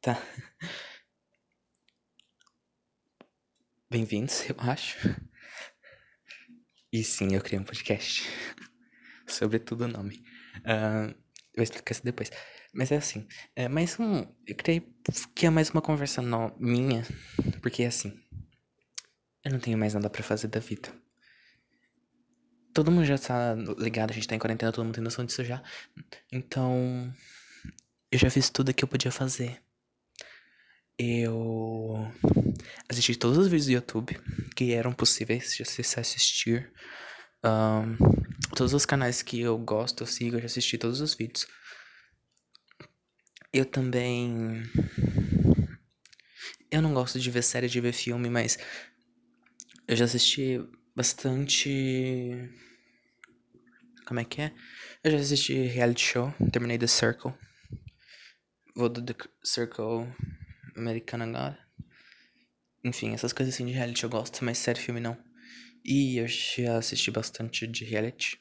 Tá. Bem-vindos, eu acho. E sim, eu criei um podcast. Sobretudo o nome. Uh, vou explicar isso depois. Mas é assim, é mais um. Eu criei que é mais uma conversa no, minha. Porque assim. Eu não tenho mais nada para fazer da vida. Todo mundo já tá ligado, a gente tá em quarentena, todo mundo tem noção disso já. Então. Eu já fiz tudo que eu podia fazer. Eu assisti todos os vídeos do YouTube que eram possíveis de assistir. Um, todos os canais que eu gosto, eu sigo, eu já assisti todos os vídeos. Eu também. Eu não gosto de ver série, de ver filme, mas eu já assisti bastante. Como é que é? Eu já assisti reality show, terminei The Circle. Vou do The Circle americano agora. Enfim, essas coisas assim de reality eu gosto, mas série filme não. E eu já assisti bastante de reality.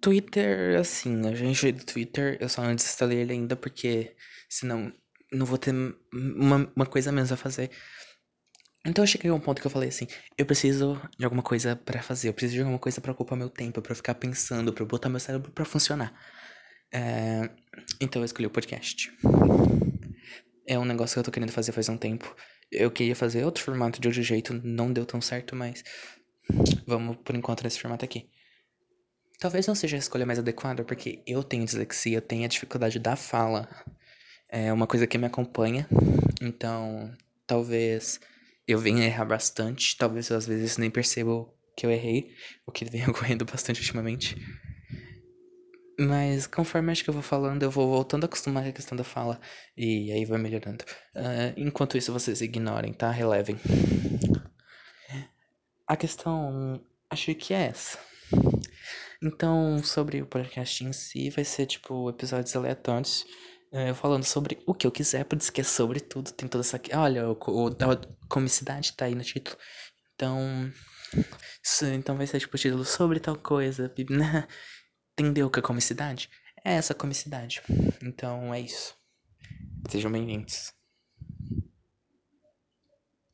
Twitter, assim, a gente do Twitter, eu só não desinstalei ele ainda porque senão não vou ter uma, uma coisa menos a fazer. Então eu cheguei a um ponto que eu falei assim, eu preciso de alguma coisa para fazer, eu preciso de alguma coisa para ocupar meu tempo, para ficar pensando, para botar meu cérebro para funcionar. É... Então eu escolhi o podcast. É um negócio que eu tô querendo fazer faz um tempo. Eu queria fazer outro formato de outro jeito, não deu tão certo, mas vamos por enquanto nesse formato aqui. Talvez não seja a escolha mais adequada, porque eu tenho dislexia, eu tenho a dificuldade da fala. É uma coisa que me acompanha, então talvez eu venha errar bastante, talvez eu às vezes nem perceba que eu errei, o que vem ocorrendo bastante ultimamente. Mas conforme acho que eu vou falando, eu vou voltando a acostumar com a questão da fala. E aí vai melhorando. Uh, enquanto isso, vocês ignorem, tá? Relevem. A questão, acho que é essa. Então, sobre o podcast em si, vai ser tipo episódios aleatórios. Uh, falando sobre o que eu quiser, por isso que é sobre tudo. Tem toda essa. Olha, o, o, a comicidade tá aí no título. Então. Isso, então vai ser tipo título sobre tal coisa. Entendeu o que é comicidade? É essa comicidade. Então é isso. Sejam bem-vindos.